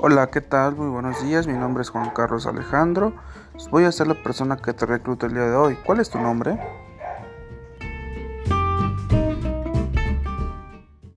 Hola, ¿qué tal? Muy buenos días, mi nombre es Juan Carlos Alejandro. Voy a ser la persona que te recluta el día de hoy. ¿Cuál es tu nombre?